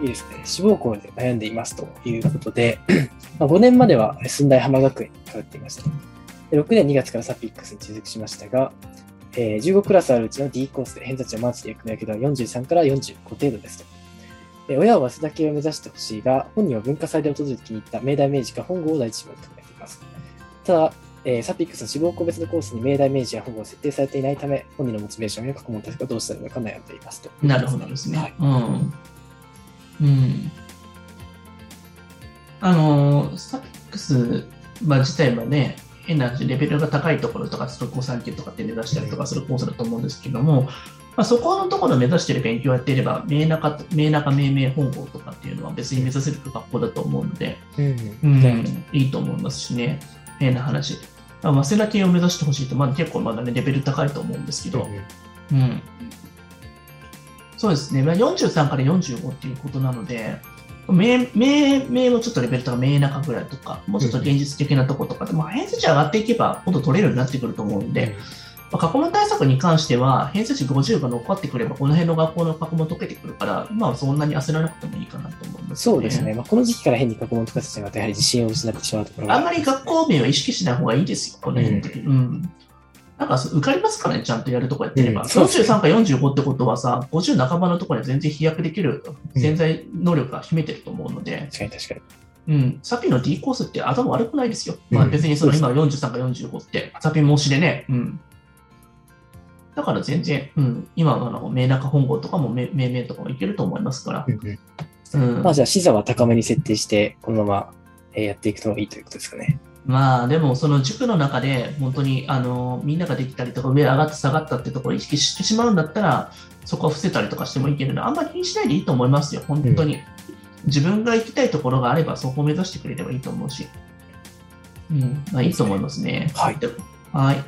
いいですね。志望校で悩んでいますということで、まあ、5年までは駿台浜学園に通っていました。で6年2月からサピックスに入塾しましたが、えー、15クラスあるうちの D コースで偏差値をマーチで行くのやけど43から45程度ですと。で親は早稲田系を目指してほしいが、本人は文化祭で訪れて気に入った明大明治か本郷を第一志望に考えています。ただ、えー、サピックスの志望校別のコースに明大明治や本郷を設定されていないため、本人のモチベーションや過去問対策がどうしたらいいのか悩んでいますと。なるほどですね。はいうん。うん。あの、サピックス、まあ、自体はね、変な話、レベルが高いところとか、それこそ3級とかって目指したりとかするコースだと思うんですけども、まあ、そこのところを目指している勉強をやっていれば、明中、明中、明明本郷とかっていうのは別に目指せる学校だと思うので、うんうんいいと思いますしね、変な話。まあ、早稲田系を目指してほしいと、まあ、結構まだね、レベル高いと思うんですけど、うん。そうですね。まあ、43から45っていうことなので、名、名、名もちょっとレベルとか、名中ぐらいとか、もうちょっと現実的なとことかで、まあ、偏差値上がっていけば、もっと取れるようになってくると思うんで、まあ、過去問対策に関しては、偏差値50が残ってくれば、この辺の学校の過去問解けてくるから、今はそんなに焦らなくてもいいかなと思います、そうですね。。まあ、この時期から変に過去問とかしてしまうと、やはり自信を失ってしまうところがあんまり学校名は意識しない方がいいですよ、この辺って。うん。なんか受かりますからね、ちゃんとやるとこやってれば。うんそうですね43か45ってことはさ、50半ばのところには全然飛躍できる潜在能力が秘めてると思うので、確かに確かに。うん、サピの D コースって頭悪くないですよ。まあうん別にその今43か45って、サピ申しでね、うん。だから全然、うん、今のあの、明中本郷とかも命名とかもいけると思いますから。うんまあ、じゃあ、視座は高めに設定して、このままえーやっていくといいということですかね。まあでもその塾の中で本当にあのみんなができたりとか上上がって下がったってところを意識してしまうんだったらそこは伏せたりとかしてもいいけるのであんまり気にしないでいいと思いますよ。本当に、自分が行きたいところがあればそこを目指してくれればいいと思うし。うん。まあいいと思いますね。はい。はい